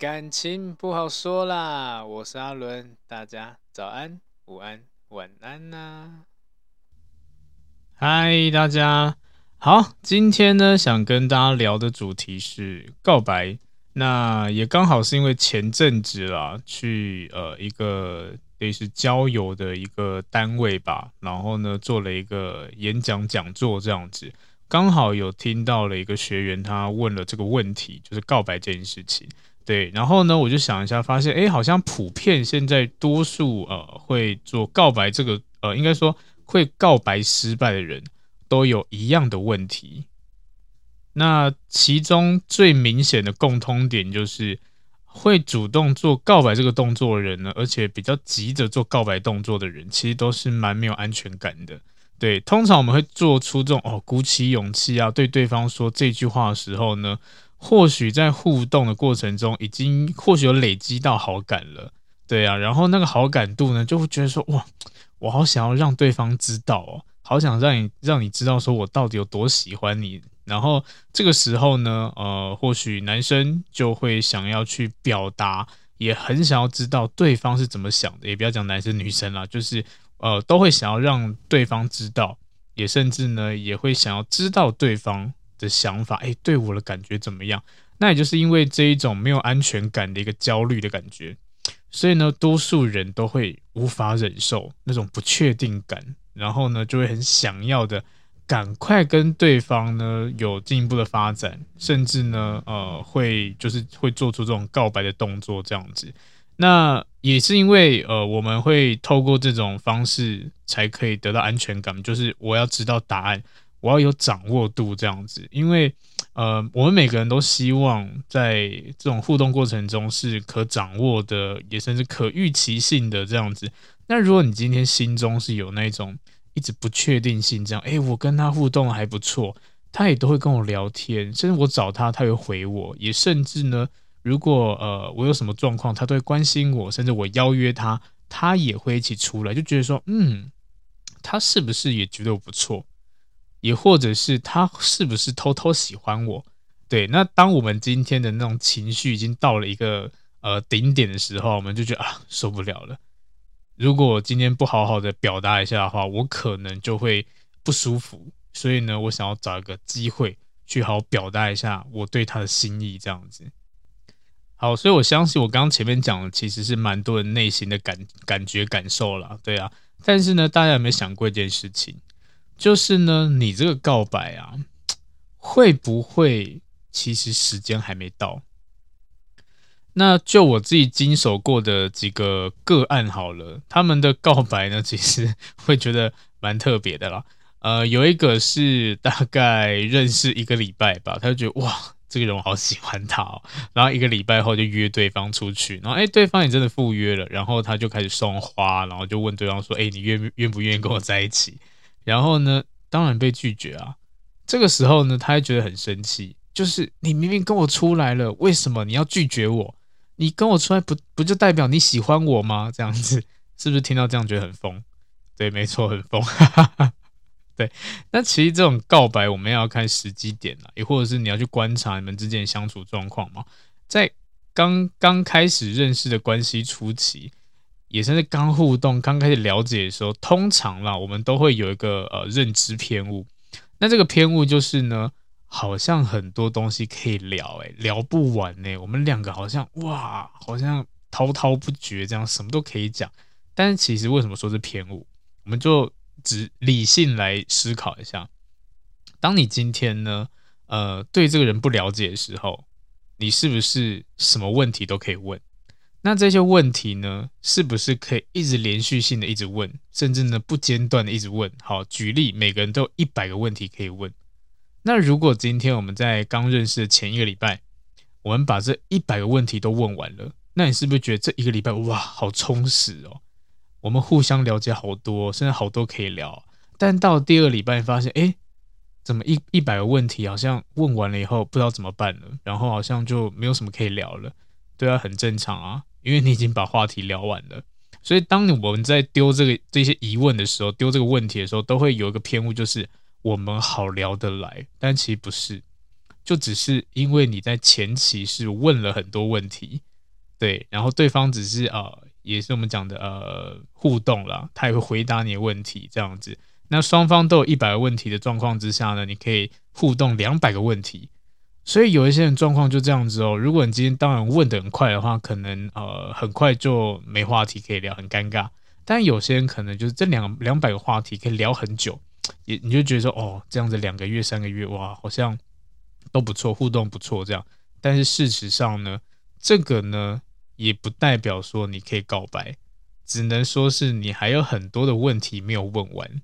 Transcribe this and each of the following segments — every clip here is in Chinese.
感情不好说啦，我是阿伦，大家早安、午安、晚安呐、嗨，大家好，今天呢，想跟大家聊的主题是告白，那也刚好是因为前阵子啦，去呃一个类似交友的一个单位吧，然后呢做了一个演讲讲座这样子。刚好有听到了一个学员，他问了这个问题，就是告白这件事情。对，然后呢，我就想一下，发现，哎，好像普遍现在多数呃会做告白这个呃，应该说会告白失败的人都有一样的问题。那其中最明显的共通点就是，会主动做告白这个动作的人呢，而且比较急着做告白动作的人，其实都是蛮没有安全感的。对，通常我们会做出这种哦，鼓起勇气啊，对对方说这句话的时候呢，或许在互动的过程中，已经或许有累积到好感了，对啊，然后那个好感度呢，就会觉得说哇，我好想要让对方知道哦，好想让你让你知道说我到底有多喜欢你，然后这个时候呢，呃，或许男生就会想要去表达，也很想要知道对方是怎么想的，也不要讲男生女生啦，就是。呃，都会想要让对方知道，也甚至呢，也会想要知道对方的想法，诶，对我的感觉怎么样？那也就是因为这一种没有安全感的一个焦虑的感觉，所以呢，多数人都会无法忍受那种不确定感，然后呢，就会很想要的赶快跟对方呢有进一步的发展，甚至呢，呃，会就是会做出这种告白的动作，这样子。那也是因为呃，我们会透过这种方式才可以得到安全感，就是我要知道答案，我要有掌握度这样子。因为呃，我们每个人都希望在这种互动过程中是可掌握的，也甚至可预期性的这样子。那如果你今天心中是有那种一直不确定性，这样，诶，我跟他互动还不错，他也都会跟我聊天，甚至我找他，他会回我，也甚至呢。如果呃我有什么状况，他都会关心我，甚至我邀约他，他也会一起出来，就觉得说，嗯，他是不是也觉得我不错？也或者是他是不是偷偷喜欢我？对，那当我们今天的那种情绪已经到了一个呃顶点的时候，我们就觉得啊受不了了。如果今天不好好的表达一下的话，我可能就会不舒服。所以呢，我想要找一个机会去好好表达一下我对他的心意，这样子。好，所以我相信我刚刚前面讲的其实是蛮多人内心的感感觉感受啦，对啊。但是呢，大家有没有想过一件事情？就是呢，你这个告白啊，会不会其实时间还没到？那就我自己经手过的几个个案好了，他们的告白呢，其实会觉得蛮特别的啦。呃，有一个是大概认识一个礼拜吧，他就觉得哇。这个人我好喜欢他哦，然后一个礼拜后就约对方出去，然后哎，对方也真的赴约了，然后他就开始送花，然后就问对方说：“哎，你愿愿不愿意跟我在一起？”然后呢，当然被拒绝啊。这个时候呢，他还觉得很生气，就是你明明跟我出来了，为什么你要拒绝我？你跟我出来不不就代表你喜欢我吗？这样子是不是听到这样觉得很疯？对，没错，很疯。哈哈哈。对，那其实这种告白我们要看时机点了，也或者是你要去观察你们之间的相处状况嘛。在刚刚开始认识的关系初期，也算是刚互动、刚开始了解的时候，通常啦，我们都会有一个呃认知偏误。那这个偏误就是呢，好像很多东西可以聊，诶，聊不完呢。我们两个好像哇，好像滔滔不绝，这样什么都可以讲。但是其实为什么说是偏误？我们就。只理性来思考一下，当你今天呢，呃，对这个人不了解的时候，你是不是什么问题都可以问？那这些问题呢，是不是可以一直连续性的一直问，甚至呢不间断的一直问？好，举例，每个人都有一百个问题可以问。那如果今天我们在刚认识的前一个礼拜，我们把这一百个问题都问完了，那你是不是觉得这一个礼拜哇，好充实哦？我们互相了解好多，甚至好多可以聊。但到第二个礼拜，发现哎，怎么一一百个问题好像问完了以后不知道怎么办了，然后好像就没有什么可以聊了。对啊，很正常啊，因为你已经把话题聊完了。所以当我们在丢这个这些疑问的时候，丢这个问题的时候，都会有一个偏误，就是我们好聊得来，但其实不是。就只是因为你在前期是问了很多问题，对，然后对方只是呃，也是我们讲的呃互动啦，他也会回答你的问题这样子。那双方都有一百个问题的状况之下呢，你可以互动两百个问题。所以有一些人状况就这样子哦。如果你今天当然问得很快的话，可能呃很快就没话题可以聊，很尴尬。但有些人可能就是这两两百个话题可以聊很久，也你就觉得说哦，这样子两个月三个月哇，好像都不错，互动不错这样。但是事实上呢，这个呢也不代表说你可以告白，只能说是你还有很多的问题没有问完。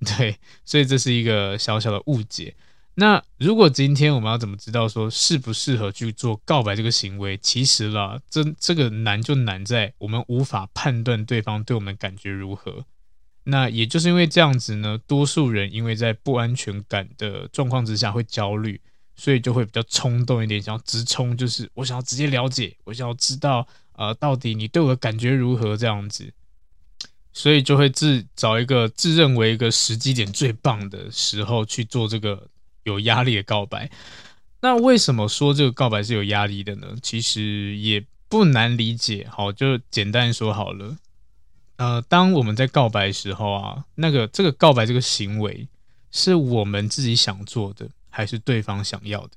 对，所以这是一个小小的误解。那如果今天我们要怎么知道说适不适合去做告白这个行为？其实啦，这这个难就难在我们无法判断对方对我们感觉如何。那也就是因为这样子呢，多数人因为在不安全感的状况之下会焦虑，所以就会比较冲动一点，想要直冲，就是我想要直接了解，我想要知道呃到底你对我的感觉如何这样子，所以就会自找一个自认为一个时机点最棒的时候去做这个。有压力的告白，那为什么说这个告白是有压力的呢？其实也不难理解，好，就简单说好了。呃，当我们在告白的时候啊，那个这个告白这个行为是我们自己想做的，还是对方想要的？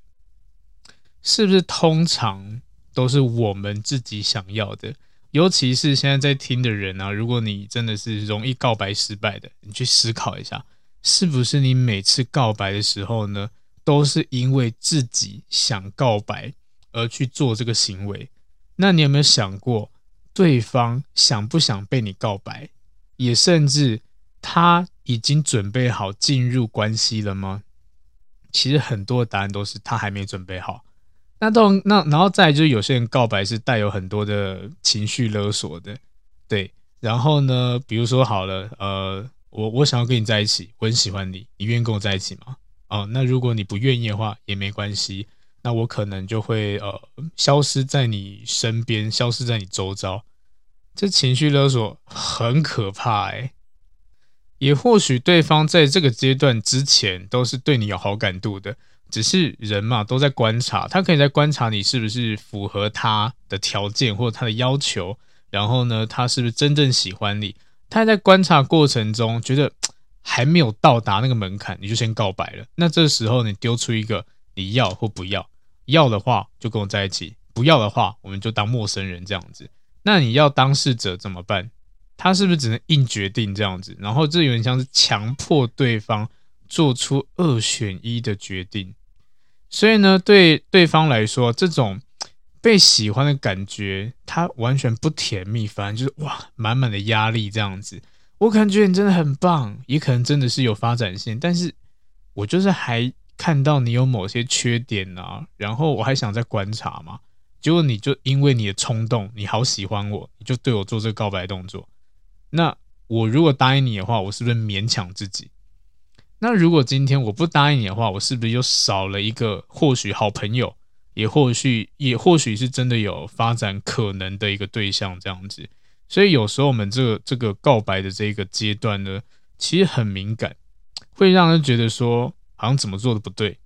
是不是通常都是我们自己想要的？尤其是现在在听的人啊，如果你真的是容易告白失败的，你去思考一下。是不是你每次告白的时候呢，都是因为自己想告白而去做这个行为？那你有没有想过，对方想不想被你告白？也甚至他已经准备好进入关系了吗？其实很多答案都是他还没准备好。那到那然后再就是有些人告白是带有很多的情绪勒索的，对。然后呢，比如说好了，呃。我我想要跟你在一起，我很喜欢你，你愿意跟我在一起吗？哦，那如果你不愿意的话也没关系，那我可能就会呃消失在你身边，消失在你周遭。这情绪勒索很可怕哎。也或许对方在这个阶段之前都是对你有好感度的，只是人嘛都在观察，他可以在观察你是不是符合他的条件或者他的要求，然后呢，他是不是真正喜欢你。他在观察过程中觉得 还没有到达那个门槛，你就先告白了。那这时候你丢出一个你要或不要，要的话就跟我在一起，不要的话我们就当陌生人这样子。那你要当事者怎么办？他是不是只能硬决定这样子？然后这有点像是强迫对方做出二选一的决定。所以呢，对对方来说，这种。被喜欢的感觉，它完全不甜蜜，反而就是哇，满满的压力这样子。我感觉你真的很棒，也可能真的是有发展性，但是我就是还看到你有某些缺点啊，然后我还想再观察嘛。结果你就因为你的冲动，你好喜欢我，你就对我做这个告白动作。那我如果答应你的话，我是不是勉强自己？那如果今天我不答应你的话，我是不是又少了一个或许好朋友？也或许，也或许是真的有发展可能的一个对象这样子，所以有时候我们这个这个告白的这个阶段呢，其实很敏感，会让人觉得说好像怎么做的不对，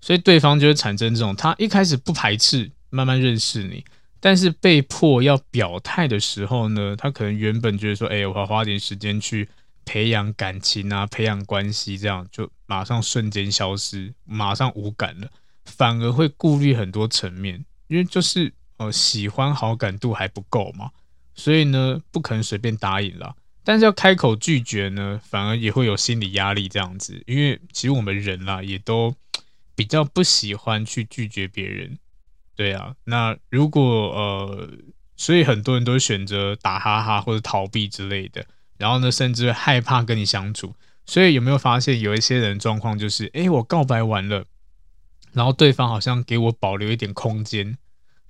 所以对方就会产生这种，他一开始不排斥，慢慢认识你，但是被迫要表态的时候呢，他可能原本觉得说，哎，我要花点时间去培养感情啊，培养关系，这样就马上瞬间消失，马上无感了。反而会顾虑很多层面，因为就是呃喜欢好感度还不够嘛，所以呢不可能随便答应了。但是要开口拒绝呢，反而也会有心理压力这样子。因为其实我们人啦也都比较不喜欢去拒绝别人，对啊。那如果呃，所以很多人都选择打哈哈或者逃避之类的，然后呢甚至害怕跟你相处。所以有没有发现有一些人状况就是，诶，我告白完了。然后对方好像给我保留一点空间，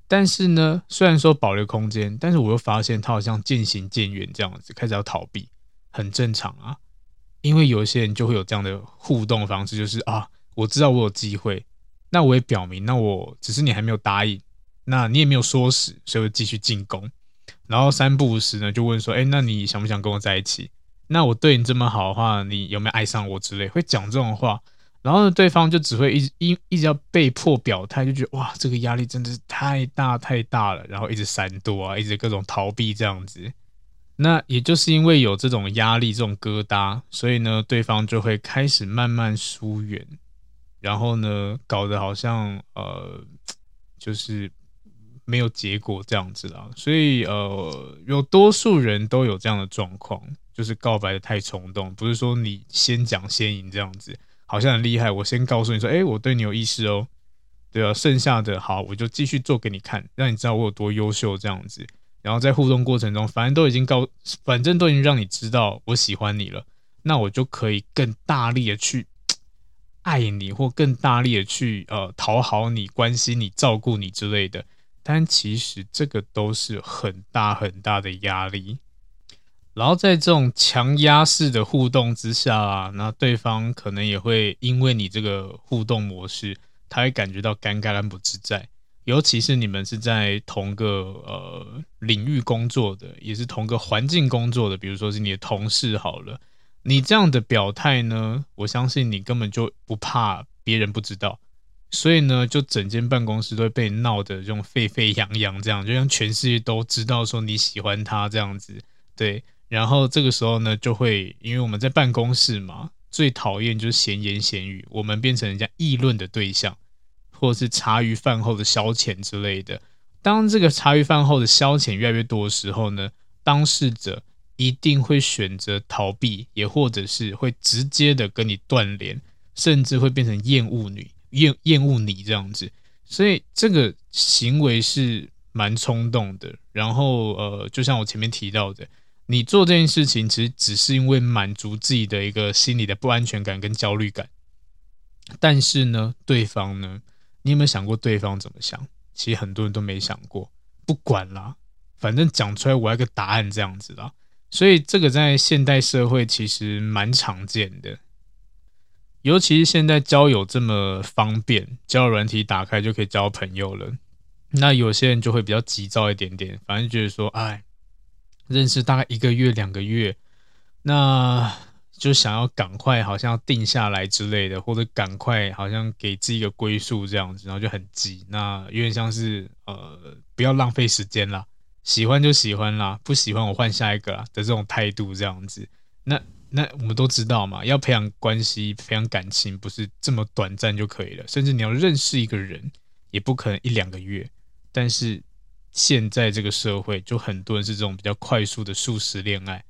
但是呢，虽然说保留空间，但是我又发现他好像渐行渐远这样子，开始要逃避，很正常啊。因为有一些人就会有这样的互动方式，就是啊，我知道我有机会，那我也表明，那我只是你还没有答应，那你也没有说死，所以我继续进攻。然后三不五时呢，就问说，哎，那你想不想跟我在一起？那我对你这么好的话，你有没有爱上我之类？会讲这种话。然后呢，对方就只会一直一一直要被迫表态，就觉得哇，这个压力真的是太大太大了，然后一直闪躲啊，一直各种逃避这样子。那也就是因为有这种压力、这种疙瘩，所以呢，对方就会开始慢慢疏远，然后呢，搞得好像呃，就是没有结果这样子啦。所以呃，有多数人都有这样的状况，就是告白的太冲动，不是说你先讲先赢这样子。好像很厉害，我先告诉你说，哎，我对你有意思哦，对啊，剩下的好，我就继续做给你看，让你知道我有多优秀这样子。然后在互动过程中，反正都已经告，反正都已经让你知道我喜欢你了，那我就可以更大力的去 爱你，或更大力的去呃讨好你、关心你、照顾你之类的。但其实这个都是很大很大的压力。然后在这种强压式的互动之下啊，那对方可能也会因为你这个互动模式，他会感觉到尴尬、跟不自在。尤其是你们是在同个呃领域工作的，也是同个环境工作的，比如说是你的同事好了，你这样的表态呢，我相信你根本就不怕别人不知道，所以呢，就整间办公室都会被闹得这种沸沸扬扬，这样就像全世界都知道说你喜欢他这样子，对。然后这个时候呢，就会因为我们在办公室嘛，最讨厌就是闲言闲语，我们变成人家议论的对象，或者是茶余饭后的消遣之类的。当这个茶余饭后的消遣越来越多的时候呢，当事者一定会选择逃避，也或者是会直接的跟你断联，甚至会变成厌恶你、厌厌恶你这样子。所以这个行为是蛮冲动的。然后呃，就像我前面提到的。你做这件事情，其实只是因为满足自己的一个心理的不安全感跟焦虑感。但是呢，对方呢，你有没有想过对方怎么想？其实很多人都没想过。不管啦，反正讲出来我要个答案这样子啦。所以这个在现代社会其实蛮常见的，尤其是现在交友这么方便，交友软体打开就可以交朋友了。那有些人就会比较急躁一点点，反正觉得说，哎。认识大概一个月、两个月，那就想要赶快，好像要定下来之类的，或者赶快，好像给自己一个归宿这样子，然后就很急。那有点像是呃，不要浪费时间啦，喜欢就喜欢啦，不喜欢我换下一个啦的这种态度这样子。那那我们都知道嘛，要培养关系、培养感情，不是这么短暂就可以了，甚至你要认识一个人，也不可能一两个月。但是。现在这个社会，就很多人是这种比较快速的速食恋爱。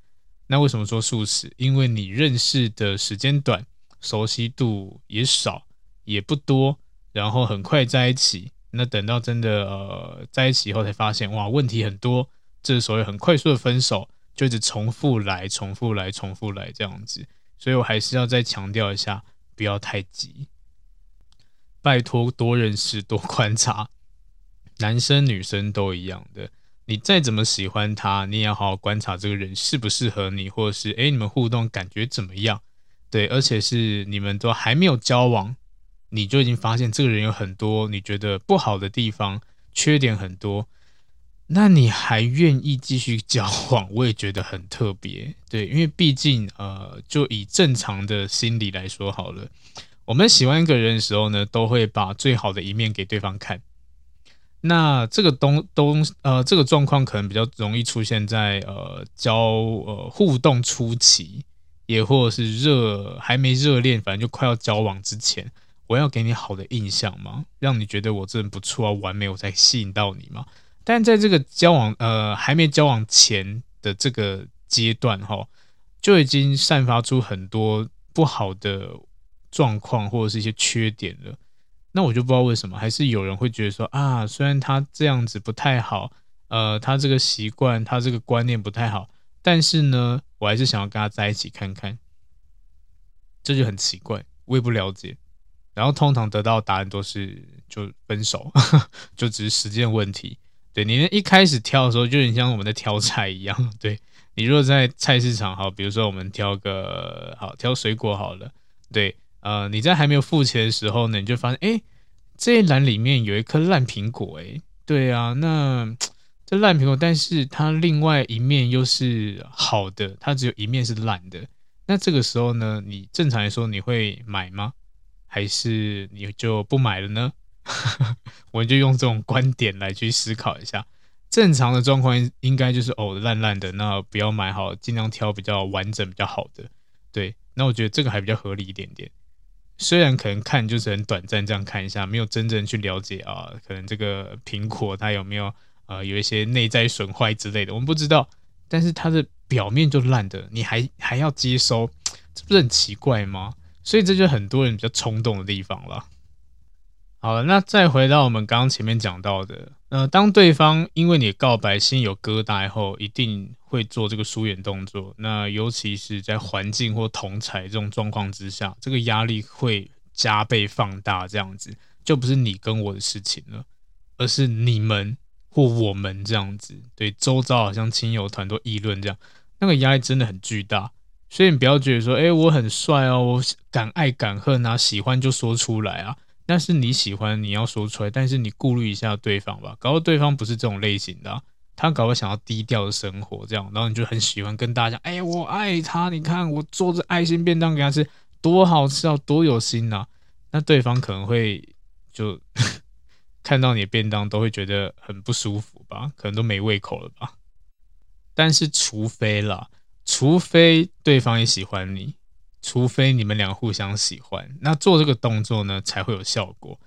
那为什么说速食？因为你认识的时间短，熟悉度也少，也不多，然后很快在一起。那等到真的呃在一起以后，才发现哇，问题很多。这所谓很快速的分手，就一直重复来、重复来、重复来这样子。所以我还是要再强调一下，不要太急，拜托多认识、多观察。男生女生都一样的，你再怎么喜欢他，你也要好好观察这个人适不适合你，或者是诶，你们互动感觉怎么样？对，而且是你们都还没有交往，你就已经发现这个人有很多你觉得不好的地方，缺点很多，那你还愿意继续交往？我也觉得很特别，对，因为毕竟呃，就以正常的心理来说好了，我们喜欢一个人的时候呢，都会把最好的一面给对方看。那这个东东呃，这个状况可能比较容易出现在呃交呃互动初期，也或者是热还没热恋，反正就快要交往之前，我要给你好的印象嘛，让你觉得我这人不错啊，完美，我才吸引到你嘛。但在这个交往呃还没交往前的这个阶段哈，就已经散发出很多不好的状况或者是一些缺点了。那我就不知道为什么，还是有人会觉得说啊，虽然他这样子不太好，呃，他这个习惯，他这个观念不太好，但是呢，我还是想要跟他在一起看看，这就很奇怪，我也不了解。然后通常得到答案都是就分手，就只是时间问题。对，你一开始挑的时候，就很像我们在挑菜一样。对，你如果在菜市场，好，比如说我们挑个好挑水果好了，对。呃，你在还没有付钱的时候呢，你就发现，哎，这一篮里面有一颗烂苹果，哎，对啊，那 这烂苹果，但是它另外一面又是好的，它只有一面是烂的。那这个时候呢，你正常来说你会买吗？还是你就不买了呢？我就用这种观点来去思考一下。正常的状况应该就是哦烂烂的，那不要买好，尽量挑比较完整、比较好的。对，那我觉得这个还比较合理一点点。虽然可能看就是很短暂，这样看一下，没有真正去了解啊，可能这个苹果它有没有呃有一些内在损坏之类的，我们不知道。但是它的表面就烂的，你还还要接收，这不是很奇怪吗？所以这就很多人比较冲动的地方了。好了，那再回到我们刚刚前面讲到的，呃，当对方因为你的告白心有疙瘩后，一定会做这个疏远动作。那尤其是在环境或同侪这种状况之下，这个压力会加倍放大。这样子就不是你跟我的事情了，而是你们。或我们这样子，对周遭好像亲友团都议论这样，那个压力真的很巨大。所以你不要觉得说，哎、欸，我很帅哦，我敢爱敢恨啊，喜欢就说出来啊。那是你喜欢，你要说出来，但是你顾虑一下对方吧。搞到对方不是这种类型的、他搞到想要低调的生活这样，然后你就很喜欢跟大家讲，哎、欸，我爱他，你看我做着爱心便当给他吃，多好吃啊，多有心呐、那对方可能会就。看到你的便当都会觉得很不舒服吧？可能都没胃口了吧？但是除非啦，除非对方也喜欢你，除非你们俩互相喜欢，那做这个动作呢才会有效果。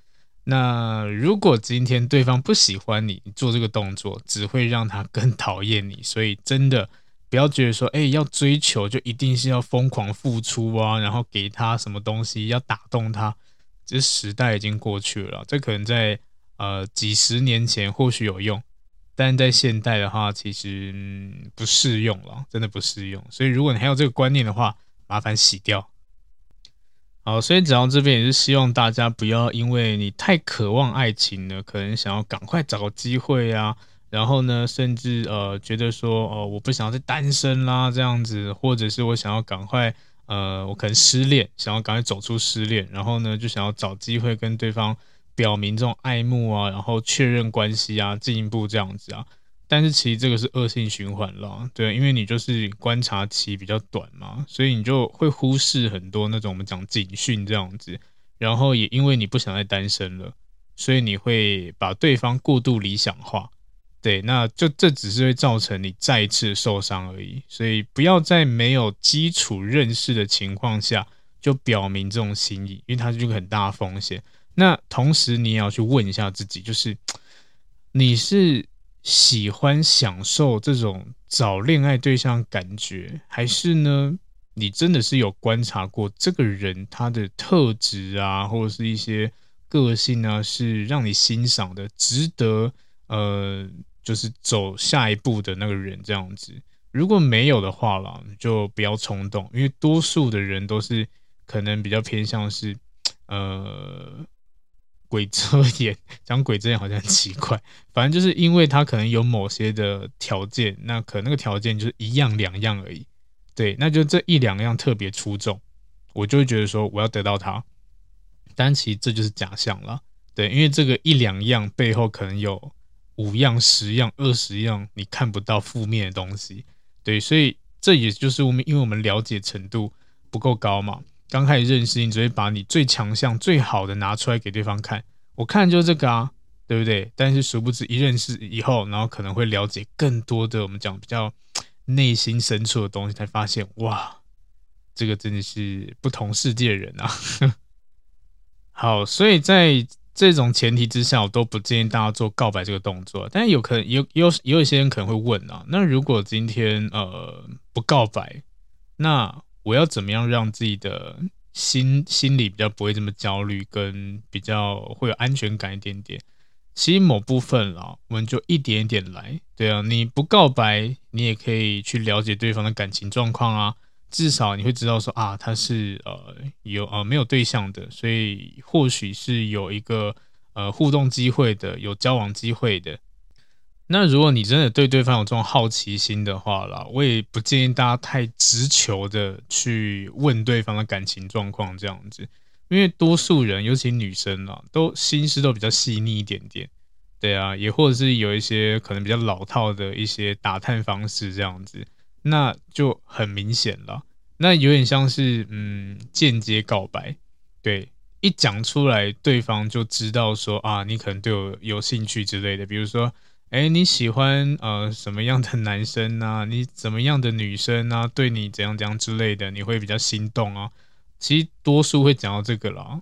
那如果今天对方不喜欢你，做这个动作只会让他更讨厌你。所以真的不要觉得说，哎，要追求就一定是要疯狂付出啊，然后给他什么东西要打动他，这时代已经过去了。这可能在。呃，几十年前或许有用，但在现代的话，其实、不适用了，真的不适用。所以，如果你还有这个观念的话，麻烦洗掉。好，所以讲到这边也是希望大家不要因为你太渴望爱情了，可能想要赶快找个机会啊，然后呢，甚至呃觉得说哦、我不想要再单身啦这样子，或者是我想要赶快呃，我可能失恋，想要赶快走出失恋，然后呢，就想要找机会跟对方。表明这种爱慕啊，然后确认关系啊，进一步这样子啊，但是其实这个是恶性循环了，对，因为你就是观察期比较短嘛，所以你就会忽视很多那种我们讲警讯这样子，然后也因为你不想再单身了，所以你会把对方过度理想化，对，那就这只是会造成你再一次受伤而已，所以不要在没有基础认识的情况下就表明这种心意，因为它是一个很大的风险。那同时，你也要去问一下自己，就是你是喜欢享受这种找恋爱对象感觉，还是呢，你真的是有观察过这个人他的特质啊，或者是一些个性啊，是让你欣赏的，值得呃，就是走下一步的那个人这样子。如果没有的话啦，就不要冲动，因为多数的人都是可能比较偏向是呃。鬼遮眼，讲鬼遮眼好像很奇怪，反正就是因为他可能有某些的条件，那可那个条件就是一样两样而已，对，那就这一两样特别出众，我就会觉得说我要得到他，但其实这就是假象了，对，因为这个一两样背后可能有五样、十样、二十样你看不到负面的东西，对，所以这也就是我们因为我们了解程度不够高嘛。刚开始认识你，只会把你最强项、最好的拿出来给对方看。我看就是这个啊，对不对？但是殊不知一认识以后，然后可能会了解更多的我们讲比较内心深处的东西，才发现哇，这个真的是不同世界的人啊。好，所以在这种前提之下，我都不建议大家做告白这个动作。但是有可能有有有一些人可能会问啊，那如果今天呃不告白，那？我要怎么样让自己的心心里比较不会这么焦虑，跟比较会有安全感一点点？其实某部分啦，我们就一点一点来。对啊，你不告白，你也可以去了解对方的感情状况啊。至少你会知道说啊，他是呃有呃没有对象的，所以或许是有一个呃互动机会的，有交往机会的。那如果你真的对对方有这种好奇心的话啦，我也不建议大家太直球的去问对方的感情状况这样子，因为多数人，尤其女生啊，都心思都比较细腻一点点，对啊，也或者是有一些可能比较老套的一些打探方式这样子，那就很明显了，那有点像是嗯间接告白，对，一讲出来，对方就知道说啊，你可能对我有兴趣之类的。比如说，哎，你喜欢呃什么样的男生啊？你怎么样的女生啊？对你怎样怎样之类的，你会比较心动啊。其实多数会讲到这个啦，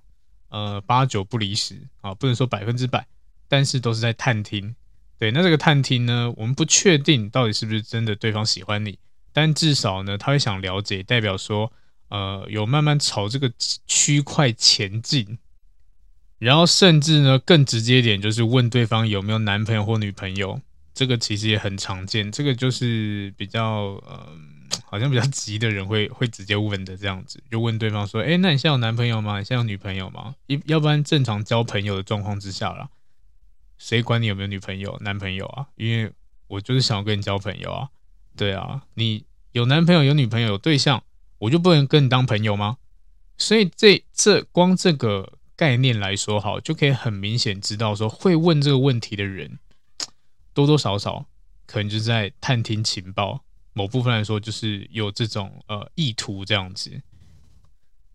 呃，八九不离十啊，不能说百分之百，但是都是在探听。对，那这个探听呢，我们不确定到底是不是真的对方喜欢你，但至少呢，他会想了解，代表说。呃，有慢慢朝这个区块前进，然后甚至呢更直接一点，就是问对方有没有男朋友或女朋友，这个其实也很常见。这个就是比较呃，好像比较急的人会会直接问的这样子，就问对方说：“哎，那你现在有男朋友吗？你现在有女朋友吗？一要不然正常交朋友的状况之下啦，谁管你有没有女朋友、男朋友啊？因为我就是想要跟你交朋友啊，对啊，你有男朋友、有女朋友、有对象。”我就不能跟你当朋友吗？所以这这光这个概念来说，好，就可以很明显知道说，会问这个问题的人，多多少少可能就在探听情报，某部分来说就是有这种呃意图这样子。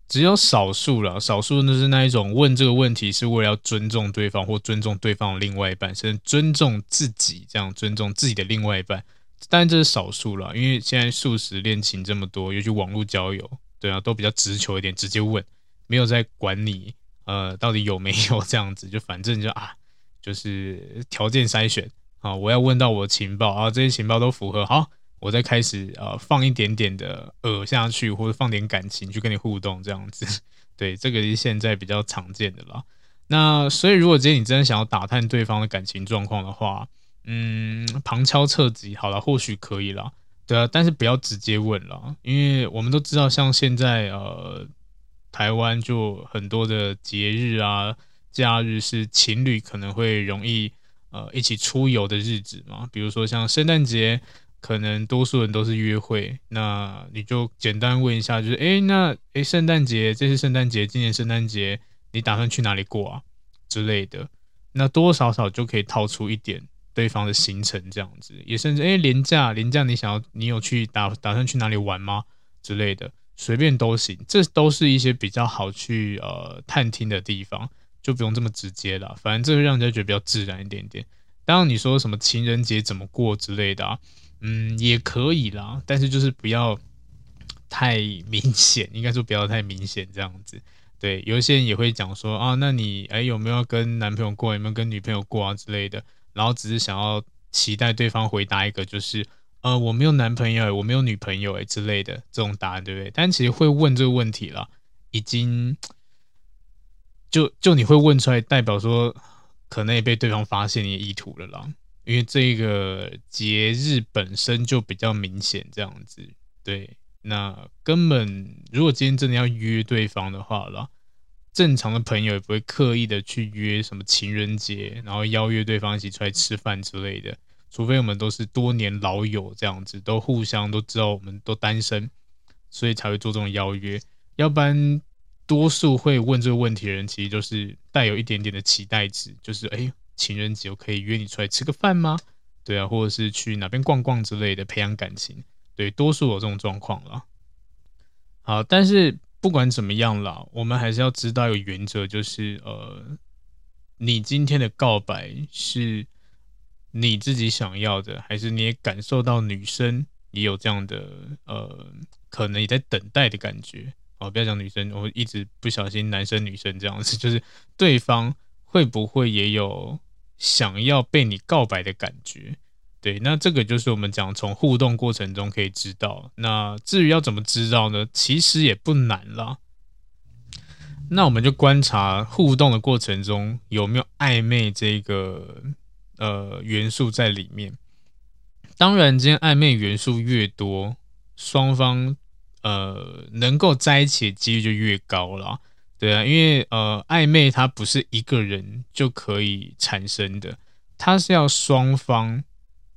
只有少数了，少数就是那一种问这个问题是为了要尊重对方或尊重对方的另外一半，甚至尊重自己，这样尊重自己的另外一半。但这是少数了，因为现在速食恋情这么多，尤其网络交友，对啊，都比较直球一点，直接问，没有在管你，呃，到底有没有这样子，就反正就啊，就是条件筛选啊，我要问到我情报啊，这些情报都符合，好，我再开始呃放一点点的饵下去，或者放点感情去跟你互动这样子，对，这个是现在比较常见的了。那所以如果今天你真的想要打探对方的感情状况的话，嗯，旁敲侧击，好了，或许可以了，对啊，但是不要直接问了，因为我们都知道，像现在呃，台湾就很多的节日啊、假日是情侣可能会容易呃一起出游的日子嘛，比如说像圣诞节，可能多数人都是约会，那你就简单问一下，就是诶，那诶，圣诞节，这是圣诞节，今年圣诞节你打算去哪里过啊？之类的，那多多少少就可以套出一点。对方的行程这样子，也甚至哎，连假连假，你想要你有去打打算去哪里玩吗？之类的，随便都行，这都是一些比较好去呃探听的地方，就不用这么直接了。反正这会让人家觉得比较自然一点点。当然你说什么情人节怎么过之类的啊，嗯，也可以啦，但是就是不要太明显，应该说不要太明显这样子。对，有一些人也会讲说啊，那你哎有没有跟男朋友过，有没有跟女朋友过啊之类的。然后只是想要期待对方回答一个，就是呃我没有男朋友，我没有女朋友诶之类的这种答案，对不对？但其实会问这个问题了，已经就就你会问出来，代表说可能也被对方发现你的意图了啦。因为这个节日本身就比较明显，这样子对。那根本如果今天真的要约对方的话了。正常的朋友也不会刻意的去约什么情人节，然后邀约对方一起出来吃饭之类的，除非我们都是多年老友这样子，都互相都知道我们都单身，所以才会做这种邀约。要不然，多数会问这个问题的人，其实就是带有一点点的期待值，就是哎，情人节我可以约你出来吃个饭吗？对啊，或者是去哪边逛逛之类的，培养感情。对，多数有这种状况了。好，但是。不管怎么样啦，我们还是要知道一个原则，就是呃，你今天的告白是你自己想要的，还是你也感受到女生也有这样的呃，可能也在等待的感觉？哦，不要讲女生，我一直不小心男生女生这样子，就是对方会不会也有想要被你告白的感觉？对，那这个就是我们讲从互动过程中可以知道。那至于要怎么知道呢？其实也不难啦。那我们就观察互动的过程中有没有暧昧这个呃元素在里面。当然，今天暧昧元素越多，双方呃能够在一起的几率就越高了。对啊，因为呃暧昧它不是一个人就可以产生的，它是要双方。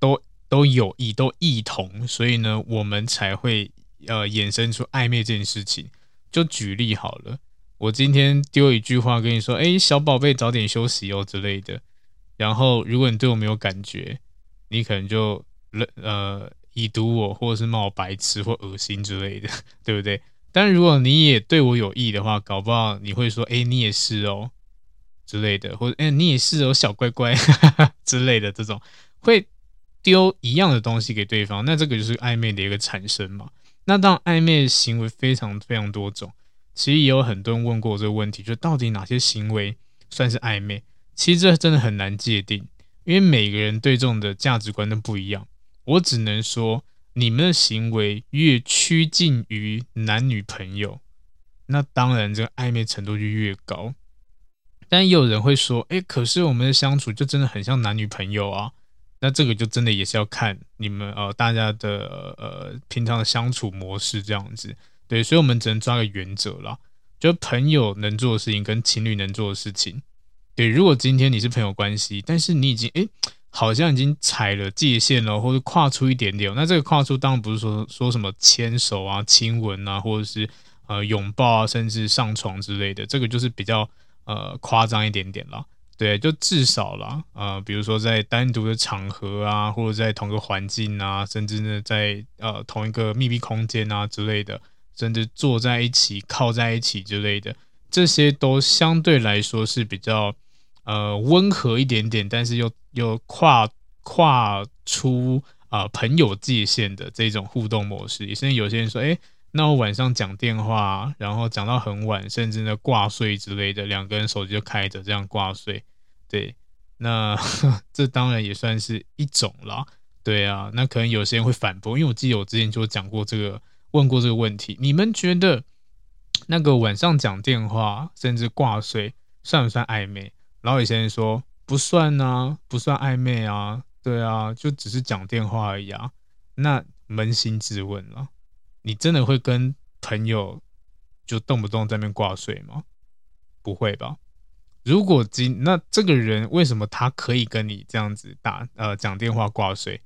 都都有意，都异同，所以呢，我们才会呃衍生出暧昧这件事情。就举例好了，我今天丢一句话跟你说，哎，小宝贝，早点休息哦之类的。然后，如果你对我没有感觉，你可能就呃已读我，或者是骂我白痴或恶心之类的，对不对？但如果你也对我有意的话，搞不好你会说，哎，你也是哦之类的，或者哎，你也是哦，小乖乖哈哈 之类的这种，会丢一样的东西给对方，那这个就是暧昧的一个产生嘛。那当暧昧的行为非常非常多种，其实也有很多人问过我这个问题，就到底哪些行为算是暧昧？其实这真的很难界定，因为每个人对这种的价值观都不一样。我只能说。你们的行为越趋近于男女朋友，那当然这个暧昧程度就越高。但也有人会说，哎，可是我们的相处就真的很像男女朋友啊。那这个就真的也是要看你们呃大家的呃平常的相处模式这样子。对，所以我们只能抓个原则啦，就朋友能做的事情跟情侣能做的事情。对，如果今天你是朋友关系，但是你已经哎。诶好像已经踩了界限了，或者跨出一点点。那这个跨出当然不是说说什么牵手啊、亲吻啊，或者是呃拥抱啊，甚至上床之类的。这个就是比较呃夸张一点点了。对，就至少啦，呃，比如说在单独的场合啊，或者在同个环境啊，甚至呢在呃同一个密闭空间啊之类的，甚至坐在一起、靠在一起之类的，这些都相对来说是比较。呃，温和一点点，但是又又跨跨出啊、朋友界限的这种互动模式。甚至有些人说，哎，那我晚上讲电话，然后讲到很晚，甚至呢挂睡之类的，两个人手机就开着这样挂睡。对，那 这当然也算是一种啦。对啊，那可能有些人会反驳，因为我记得我之前就讲过这个，问过这个问题，你们觉得那个晚上讲电话甚至挂睡算不算暧昧？老李先生说不算啊，不算暧昧啊，对啊，就只是讲电话而已啊。那扪心自问了，你真的会跟朋友就动不动在那边挂水吗？不会吧？如果今那这个人为什么他可以跟你这样子打呃讲电话挂水？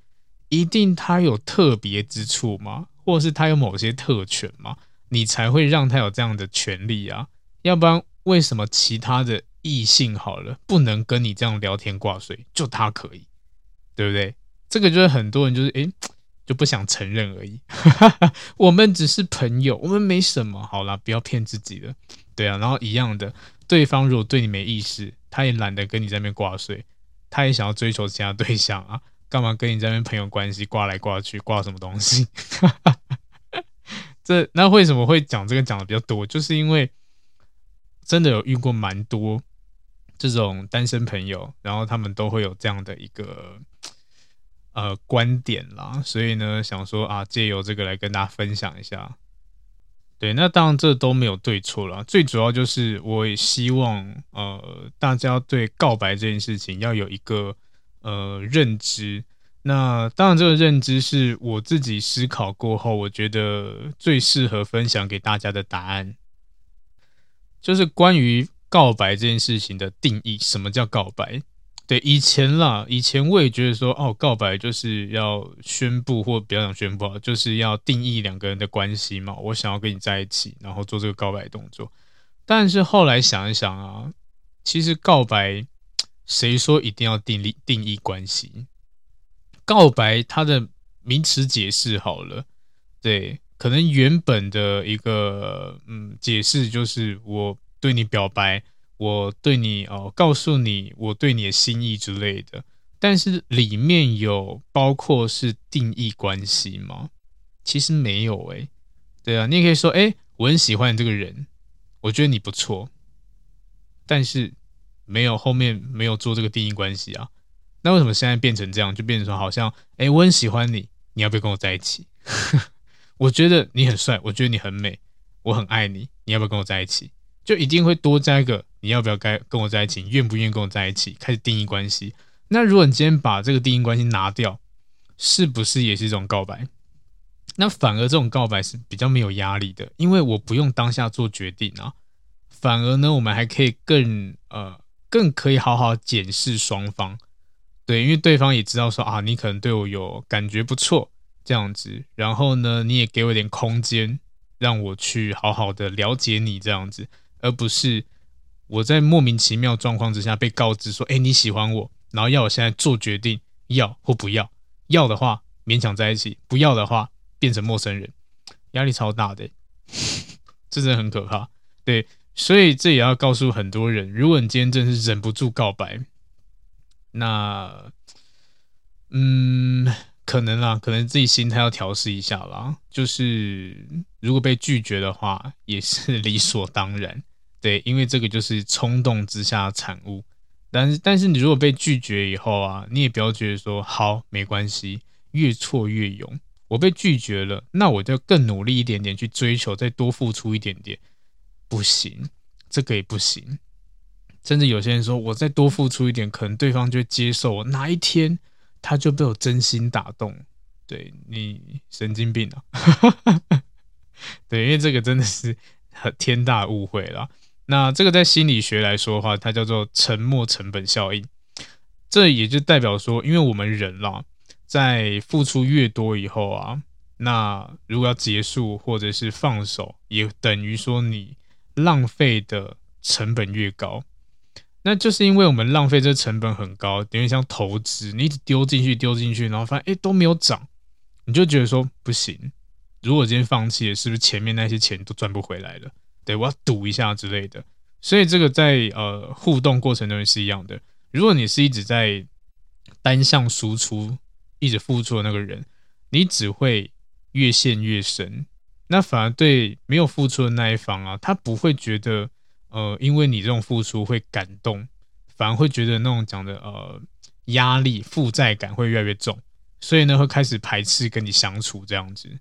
一定他有特别之处吗？或者是他有某些特权吗？你才会让他有这样的权利啊？要不然为什么其他的？异性好了，不能跟你这样聊天挂水，就他可以，对不对？这个就是很多人就是诶，就不想承认而已。我们只是朋友，我们没什么，好啦，不要骗自己了。对啊，然后一样的，对方如果对你没意思，他也懒得跟你在那边挂水，他也想要追求其他对象啊，干嘛跟你在那边朋友关系挂来挂去，挂什么东西？这那为什么会讲这个讲的比较多？就是因为真的有遇过蛮多。这种单身朋友，然后他们都会有这样的一个呃观点啦，所以呢，想说啊，借由这个来跟大家分享一下。对，那当然这都没有对错啦，最主要就是我也希望呃大家对告白这件事情要有一个呃认知。那当然这个认知是我自己思考过后，我觉得最适合分享给大家的答案，就是关于。告白这件事情的定义，什么叫告白？对，以前啦，以前我也觉得说，哦，告白就是要宣布，或不要讲宣布，就是要定义两个人的关系嘛。我想要跟你在一起，然后做这个告白动作。但是后来想一想啊，其实告白，谁说一定要定义定义关系？告白它的名词解释好了，对，可能原本的一个嗯解释就是我。对你表白，我对你哦，告诉你我对你的心意之类的，但是里面有包括是定义关系吗？其实没有诶、对啊，你也可以说，诶，我很喜欢你这个人，我觉得你不错，但是没有后面没有做这个定义关系啊。那为什么现在变成这样？就变成说好像，诶，我很喜欢你，你要不要跟我在一起？我觉得你很帅，我觉得你很美，我很爱你，你要不要跟我在一起？就一定会多加一个，你要不要该跟我在一起？愿不愿意跟我在一起？开始定义关系。那如果你今天把这个定义关系拿掉，是不是也是一种告白？那反而这种告白是比较没有压力的，因为我不用当下做决定啊。反而呢，我们还可以更呃更可以好好检视双方。对，因为对方也知道说啊，你可能对我有感觉不错这样子，然后呢，你也给我一点空间，让我去好好的了解你这样子。而不是我在莫名其妙状况之下被告知说，哎，你喜欢我，然后要我现在做决定，要或不要，要的话勉强在一起，不要的话变成陌生人，压力超大的。这真的很可怕。对，所以这也要告诉很多人，如果你今天真是忍不住告白，那，嗯，可能啦，可能自己心态要调试一下啦。就是如果被拒绝的话，也是 理所当然。对，因为这个就是冲动之下的产物。但是，但是你如果被拒绝以后啊，你也不要觉得说好没关系，越挫越勇。我被拒绝了，那我就更努力一点点去追求，再多付出一点点。不行，这个也不行。甚至有些人说，我再多付出一点，可能对方就接受我。哪一天他就被我真心打动？对，你神经病啊！对，因为这个真的是很天大误会了。那这个在心理学来说的话，它叫做沉没成本效应。这也就代表说，因为我们人啦，在付出越多以后啊，那如果要结束或者是放手，也等于说你浪费的成本越高。那就是因为我们浪费这成本很高，等于像投资，你一直丢进去丢进去，然后发现诶都没有涨，你就觉得说不行。如果今天放弃了，是不是前面那些钱都赚不回来了？对，我要赌一下之类的，所以这个在呃互动过程中也是一样的。如果你是一直在单向输出、一直付出的那个人，你只会越陷越深。那反而对没有付出的那一方啊，他不会觉得呃，因为你这种付出会感动，反而会觉得那种讲的呃压力、负债感会越来越重，所以呢会开始排斥跟你相处这样子。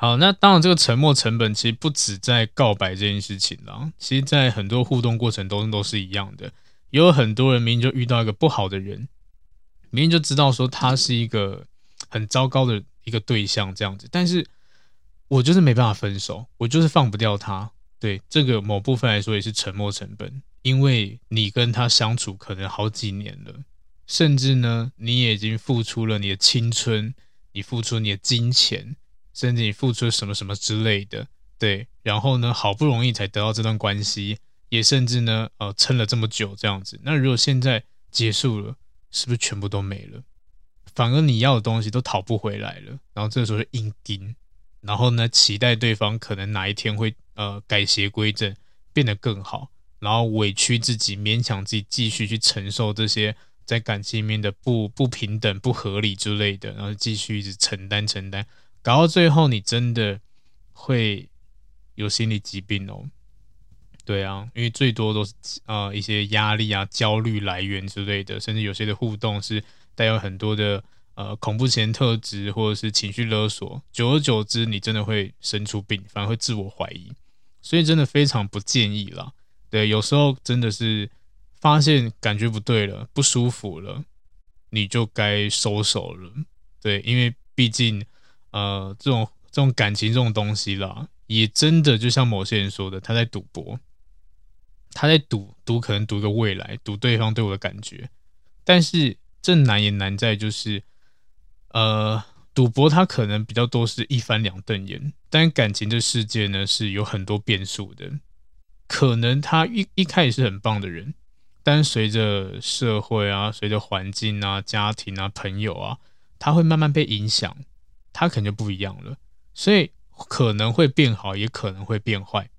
好，那当然，这个沉没成本其实不止在告白这件事情啦，其实在很多互动过程都都是一样的。有很多人明明就遇到一个不好的人，明明就知道说他是一个很糟糕的一个对象这样子，但是我就是没办法分手，我就是放不掉他。对，这个某部分来说也是沉没成本，因为你跟他相处可能好几年了，甚至呢，你也已经付出了你的青春，你付出你的金钱。甚至你付出什么什么之类的，对，然后呢，好不容易才得到这段关系，也甚至呢，呃，撑了这么久这样子。那如果现在结束了，是不是全部都没了？反而你要的东西都讨不回来了。然后这时候就硬盯，然后呢，期待对方可能哪一天会呃改邪归正，变得更好，然后委屈自己，勉强自己继续去承受这些在感情里面的不不平等、不合理之类的，然后继续一直承担承担。搞到最后，你真的会有心理疾病哦。对啊，因为最多都是呃一些压力啊、焦虑来源之类的，甚至有些的互动是带有很多的呃恐怖前特质，或者是情绪勒索。久而久之，你真的会生出病，反而会自我怀疑。所以真的非常不建议啦。对，有时候真的是发现感觉不对了，不舒服了，你就该收手了。对，因为毕竟。呃，这种这种感情这种东西啦，也真的就像某些人说的，他在赌博，他在赌赌，可能赌个未来，赌对方对我的感觉。但是这难也难在就是，呃，赌博它可能比较多是一翻两瞪眼，但感情的世界呢是有很多变数的。可能他一一开始是很棒的人，但随着社会啊，随着环境啊、家庭啊、朋友啊，他会慢慢被影响。他可能就不一样了，所以可能会变好，也可能会变坏。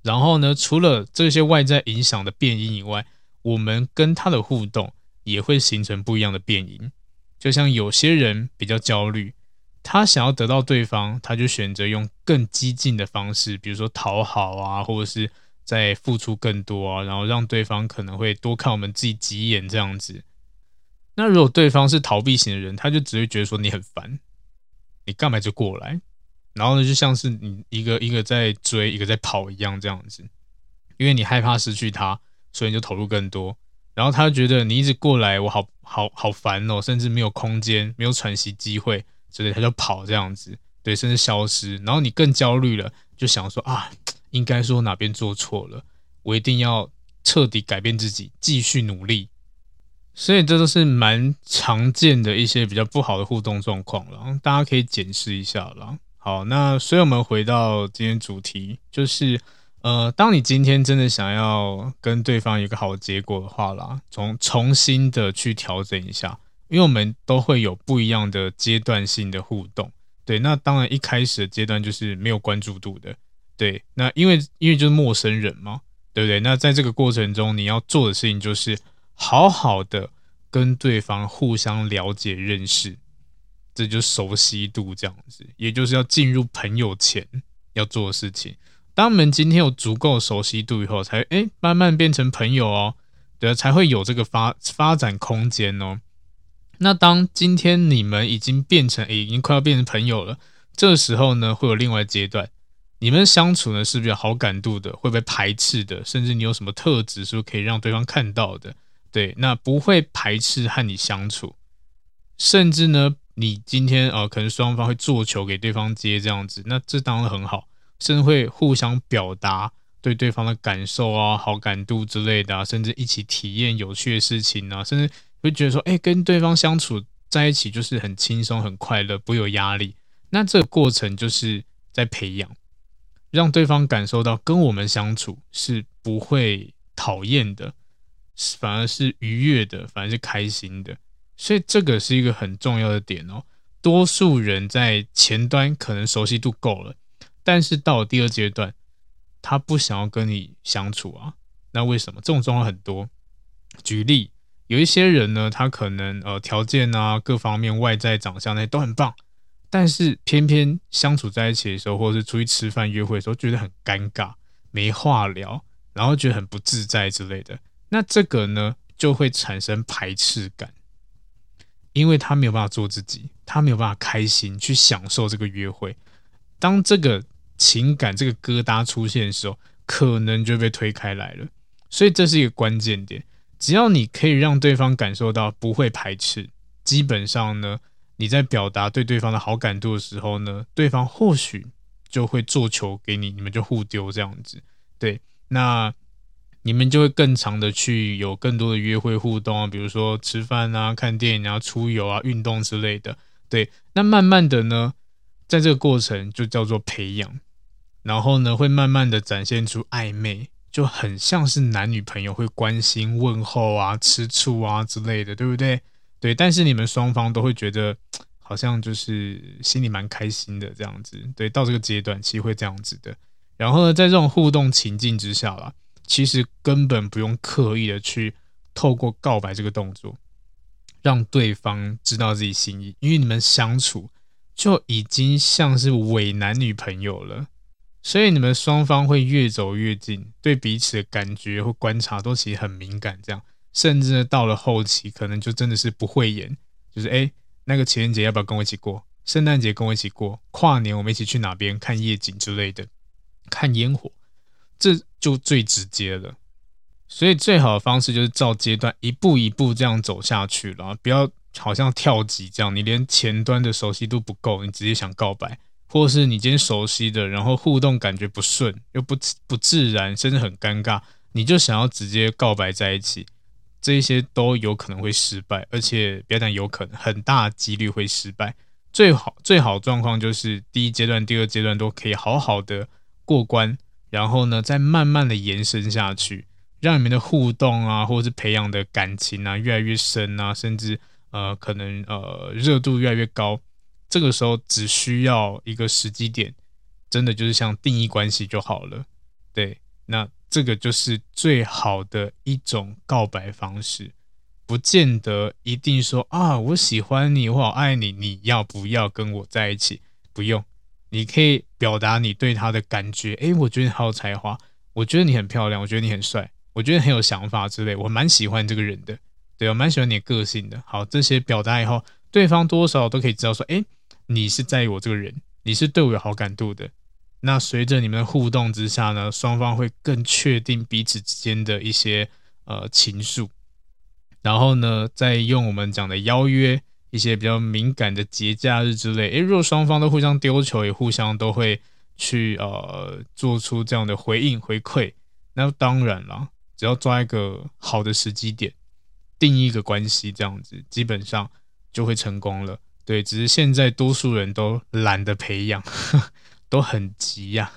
然后呢，除了这些外在影响的变因以外，我们跟他的互动也会形成不一样的变因。就像有些人比较焦虑，他想要得到对方，他就选择用更激进的方式，比如说讨好啊，或者是再付出更多啊，然后让对方可能会多看我们自己几眼这样子。那如果对方是逃避型的人，他就只会觉得说你很烦。你干嘛就过来？然后呢，就像是你一个一个在追，一个在跑一样这样子，因为你害怕失去他，所以你就投入更多。然后他觉得你一直过来，我好好好烦哦，甚至没有空间，没有喘息机会，所以他就跑这样子，对，甚至消失。然后你更焦虑了，就想说啊，应该说哪边做错了，我一定要彻底改变自己，继续努力。所以这都是蛮常见的一些比较不好的互动状况了，大家可以检视一下了。好，那所以我们回到今天主题，就是呃，当你今天真的想要跟对方有个好结果的话啦，从重新的去调整一下，因为我们都会有不一样的阶段性的互动。对，那当然一开始的阶段就是没有关注度的，对，那因为因为就是陌生人嘛，对不对？那在这个过程中，你要做的事情就是好好的跟对方互相了解认识，这就熟悉度这样子，也就是要进入朋友前要做的事情。当我们今天有足够熟悉度以后，才哎慢慢变成朋友哦，对，才会有这个发发展空间哦。那当今天你们已经变成，已经快要变成朋友了，这个时候呢，会有另外阶段，你们相处呢是不是好感度的，会被排斥的，甚至你有什么特质是不是可以让对方看到的？对，那不会排斥和你相处，甚至呢，你今天呃，可能双方会做球给对方接这样子，那这当然很好。甚至会互相表达对对方的感受啊、好感度之类的啊，甚至一起体验有趣的事情啊，甚至会觉得说，哎，跟对方相处在一起就是很轻松、很快乐，不有压力。那这个过程就是在培养，让对方感受到跟我们相处是不会讨厌的，反而是愉悦的，反而是开心的。所以这个是一个很重要的点哦。多数人在前端可能熟悉度够了。但是到了第二阶段，他不想要跟你相处啊？那为什么？这种状况很多。举例，有一些人呢，他可能呃条件啊各方面外在长相那些都很棒，但是偏偏相处在一起的时候，或者是出去吃饭约会的时候，觉得很尴尬，没话聊，然后觉得很不自在之类的。那这个呢，就会产生排斥感，因为他没有办法做自己，他没有办法开心去享受这个约会。当这个情感这个疙瘩出现的时候，可能就被推开来了。所以这是一个关键点。只要你可以让对方感受到不会排斥，基本上呢，你在表达对对方的好感度的时候呢，对方或许就会做球给你，你们就互丢这样子。对，那你们就会更长的去有更多的约会互动啊，比如说吃饭啊、看电影啊、出游啊、运动之类的。对，那慢慢的呢，在这个过程就叫做培养。然后呢，会慢慢的展现出暧昧，就很像是男女朋友会关心问候啊、吃醋啊之类的，对不对？对，但是你们双方都会觉得好像就是心里蛮开心的这样子。对，到这个阶段其实会这样子的。然后呢，在这种互动情境之下啦，其实根本不用刻意的去透过告白这个动作，让对方知道自己心意，因为你们相处就已经像是伪男女朋友了。所以你们双方会越走越近，对彼此的感觉或观察都其实很敏感，这样，甚至到了后期，可能就真的是不会演，就是哎，那个情人节要不要跟我一起过？圣诞节跟我一起过？跨年我们一起去哪边看夜景之类的，看烟火，这就最直接了。所以最好的方式就是照阶段一步一步这样走下去了，不要好像跳级这样，你连前端的熟悉度不够，你直接想告白。或是你今天熟悉的，然后互动感觉不顺，又不不自然，甚至很尴尬，你就想要直接告白在一起，这些都有可能会失败，而且不要讲有可能，很大几率会失败。最好最好状况就是第一阶段、第二阶段都可以好好的过关，然后呢，再慢慢的延伸下去，让你们的互动啊，或者是培养的感情啊，越来越深啊，甚至呃，可能呃，热度越来越高。这个时候只需要一个时机点，真的就是像定义关系就好了。对，那这个就是最好的一种告白方式，不见得一定说啊，我喜欢你，我好爱你，你要不要跟我在一起？不用，你可以表达你对他的感觉。诶，我觉得你好有才华，我觉得你很漂亮，我觉得你很帅，我觉得很有想法之类，我蛮喜欢这个人的。对，我蛮喜欢你的个性的。好，这些表达以后，对方多少都可以知道说，诶。你是在意我这个人，你是对我有好感度的。那随着你们的互动之下呢，双方会更确定彼此之间的一些呃情愫。然后呢，再用我们讲的邀约一些比较敏感的节假日之类。诶，如果双方都互相丢球，也互相都会去呃做出这样的回应回馈，那当然了，只要抓一个好的时机点，定一个关系，这样子基本上就会成功了。对，只是现在多数人都懒得培养，都很急呀、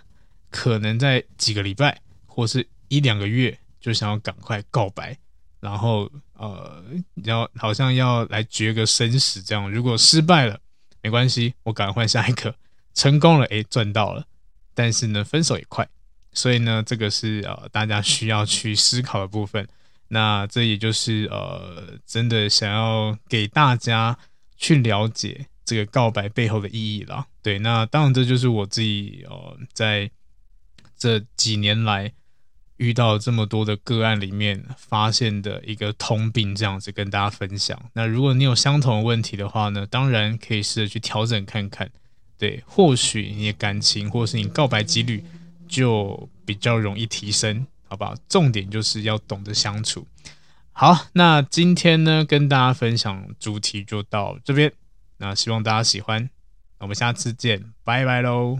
可能在几个礼拜或是一两个月就想要赶快告白，然后呃，要好像要来决个生死这样。如果失败了，没关系，我赶快下一个；成功了，诶，赚到了。但是呢，分手也快。所以呢，这个是呃大家需要去思考的部分。那这也就是呃真的想要给大家去了解这个告白背后的意义啦。对，那当然这就是我自己呃在这几年来遇到这么多的个案里面发现的一个通病，这样子跟大家分享。那如果你有相同的问题的话呢，当然可以试着去调整看看。对，或许你的感情或是你告白几率。就比较容易提升，好不好？重点就是要懂得相处。好，那今天呢，跟大家分享主题就到这边。那希望大家喜欢，我们下次见，拜拜喽。